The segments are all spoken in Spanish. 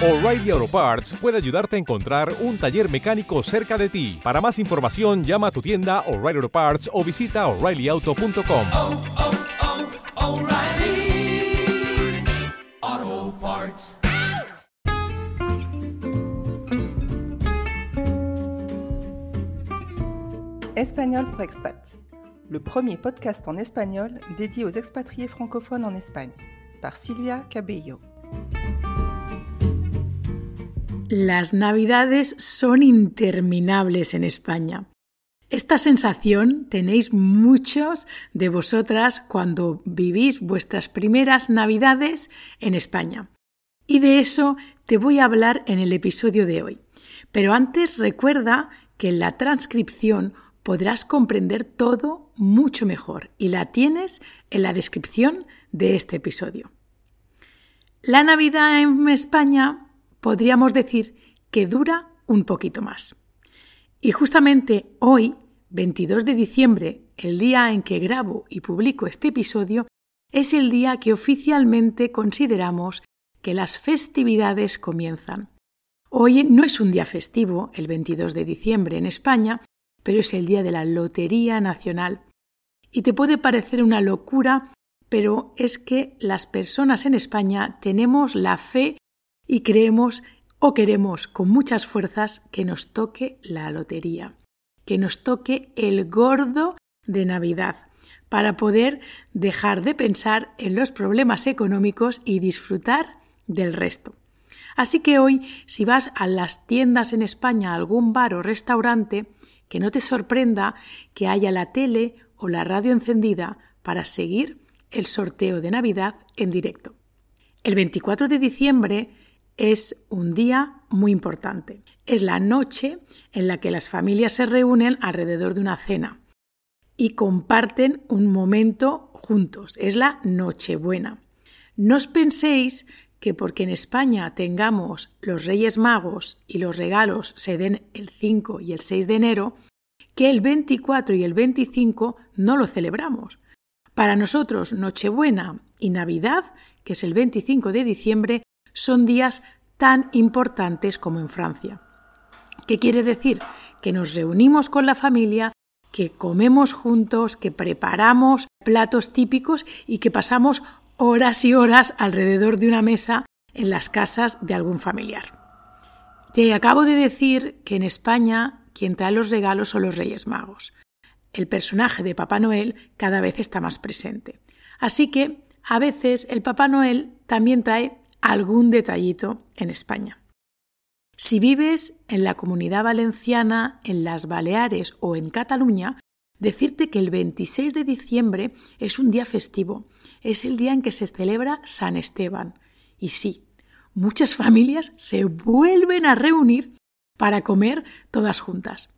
O'Reilly Auto Parts puede ayudarte a encontrar un taller mecánico cerca de ti. Para más información, llama a tu tienda O'Reilly Auto Parts o visita oreillyauto.com. oh, oh, Parts. Espagnol pour expat, le premier podcast en espagnol dédié aux expatriés francophones en Espagne, par Silvia Cabello. Las navidades son interminables en España. Esta sensación tenéis muchos de vosotras cuando vivís vuestras primeras navidades en España. Y de eso te voy a hablar en el episodio de hoy. Pero antes recuerda que en la transcripción podrás comprender todo mucho mejor y la tienes en la descripción de este episodio. La Navidad en España podríamos decir que dura un poquito más. Y justamente hoy, 22 de diciembre, el día en que grabo y publico este episodio, es el día que oficialmente consideramos que las festividades comienzan. Hoy no es un día festivo, el 22 de diciembre en España, pero es el día de la Lotería Nacional. Y te puede parecer una locura, pero es que las personas en España tenemos la fe y creemos o queremos con muchas fuerzas que nos toque la lotería, que nos toque el gordo de Navidad, para poder dejar de pensar en los problemas económicos y disfrutar del resto. Así que hoy, si vas a las tiendas en España, a algún bar o restaurante, que no te sorprenda que haya la tele o la radio encendida para seguir el sorteo de Navidad en directo. El 24 de diciembre es un día muy importante. Es la noche en la que las familias se reúnen alrededor de una cena y comparten un momento juntos. Es la Nochebuena. No os penséis que porque en España tengamos los Reyes Magos y los regalos se den el 5 y el 6 de enero, que el 24 y el 25 no lo celebramos. Para nosotros Nochebuena y Navidad, que es el 25 de diciembre, son días tan importantes como en Francia. ¿Qué quiere decir? Que nos reunimos con la familia, que comemos juntos, que preparamos platos típicos y que pasamos horas y horas alrededor de una mesa en las casas de algún familiar. Te acabo de decir que en España quien trae los regalos son los Reyes Magos. El personaje de Papá Noel cada vez está más presente. Así que a veces el Papá Noel también trae algún detallito en España. Si vives en la comunidad valenciana, en las Baleares o en Cataluña, decirte que el 26 de diciembre es un día festivo, es el día en que se celebra San Esteban. Y sí, muchas familias se vuelven a reunir para comer todas juntas.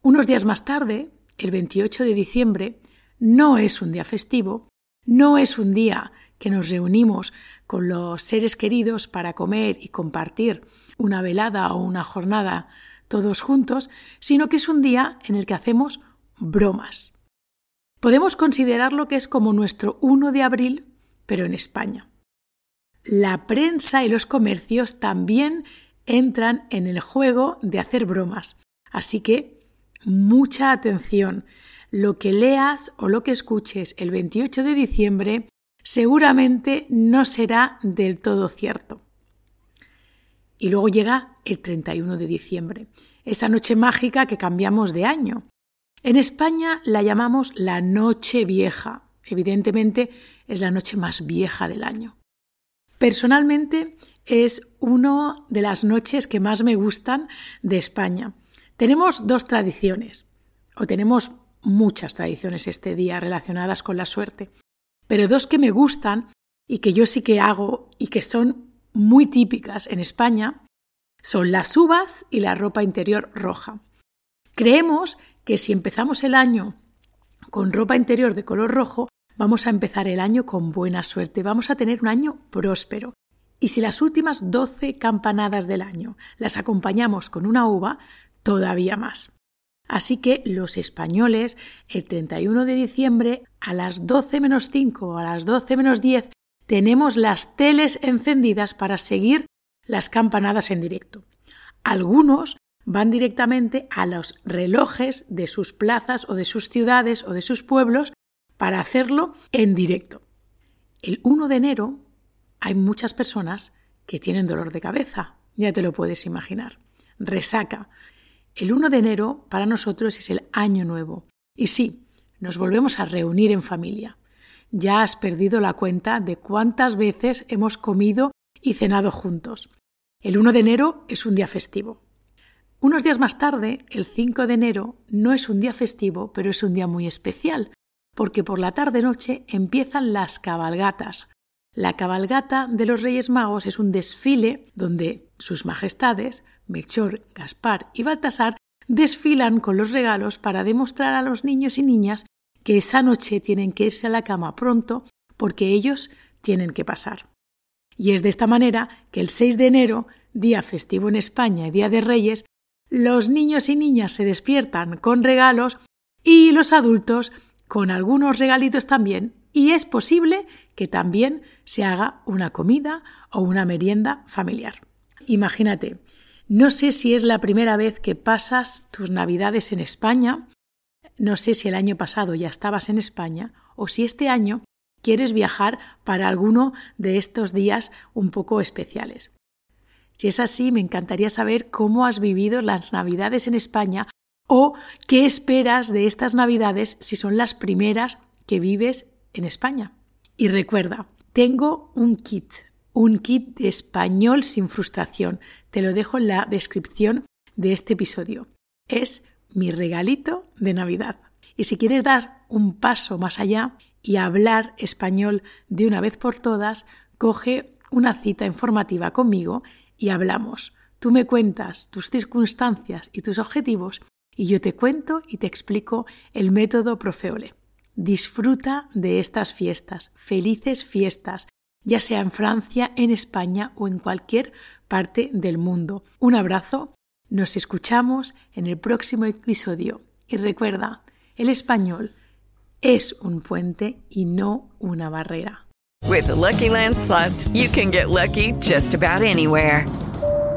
Unos días más tarde, el 28 de diciembre, no es un día festivo, no es un día que nos reunimos con los seres queridos para comer y compartir una velada o una jornada todos juntos, sino que es un día en el que hacemos bromas. Podemos considerarlo que es como nuestro 1 de abril, pero en España. La prensa y los comercios también entran en el juego de hacer bromas. Así que mucha atención. Lo que leas o lo que escuches el 28 de diciembre seguramente no será del todo cierto. Y luego llega el 31 de diciembre, esa noche mágica que cambiamos de año. En España la llamamos la noche vieja. Evidentemente es la noche más vieja del año. Personalmente es una de las noches que más me gustan de España. Tenemos dos tradiciones, o tenemos muchas tradiciones este día relacionadas con la suerte pero dos que me gustan y que yo sí que hago y que son muy típicas en España son las uvas y la ropa interior roja. Creemos que si empezamos el año con ropa interior de color rojo, vamos a empezar el año con buena suerte, vamos a tener un año próspero. Y si las últimas 12 campanadas del año las acompañamos con una uva, todavía más. Así que los españoles, el 31 de diciembre, a las 12 menos 5 o a las 12 menos 10, tenemos las teles encendidas para seguir las campanadas en directo. Algunos van directamente a los relojes de sus plazas o de sus ciudades o de sus pueblos para hacerlo en directo. El 1 de enero hay muchas personas que tienen dolor de cabeza, ya te lo puedes imaginar. Resaca. El 1 de enero para nosotros es el año nuevo. Y sí, nos volvemos a reunir en familia. Ya has perdido la cuenta de cuántas veces hemos comido y cenado juntos. El 1 de enero es un día festivo. Unos días más tarde, el 5 de enero, no es un día festivo, pero es un día muy especial, porque por la tarde-noche empiezan las cabalgatas. La cabalgata de los Reyes Magos es un desfile donde sus majestades, Melchor, Gaspar y Baltasar, desfilan con los regalos para demostrar a los niños y niñas que esa noche tienen que irse a la cama pronto porque ellos tienen que pasar. Y es de esta manera que el 6 de enero, día festivo en España y Día de Reyes, los niños y niñas se despiertan con regalos y los adultos con algunos regalitos también y es posible que también se haga una comida o una merienda familiar. Imagínate, no sé si es la primera vez que pasas tus navidades en España, no sé si el año pasado ya estabas en España o si este año quieres viajar para alguno de estos días un poco especiales. Si es así, me encantaría saber cómo has vivido las Navidades en España o qué esperas de estas Navidades si son las primeras que vives en España. Y recuerda, tengo un kit, un kit de español sin frustración. Te lo dejo en la descripción de este episodio. Es mi regalito de Navidad. Y si quieres dar un paso más allá y hablar español de una vez por todas, coge una cita informativa conmigo y hablamos. Tú me cuentas tus circunstancias y tus objetivos y yo te cuento y te explico el método Profeole. Disfruta de estas fiestas, felices fiestas, ya sea en Francia, en España o en cualquier parte del mundo. Un abrazo, nos escuchamos en el próximo episodio y recuerda, el español es un puente y no una barrera. With the Lucky Land you can get lucky just about anywhere.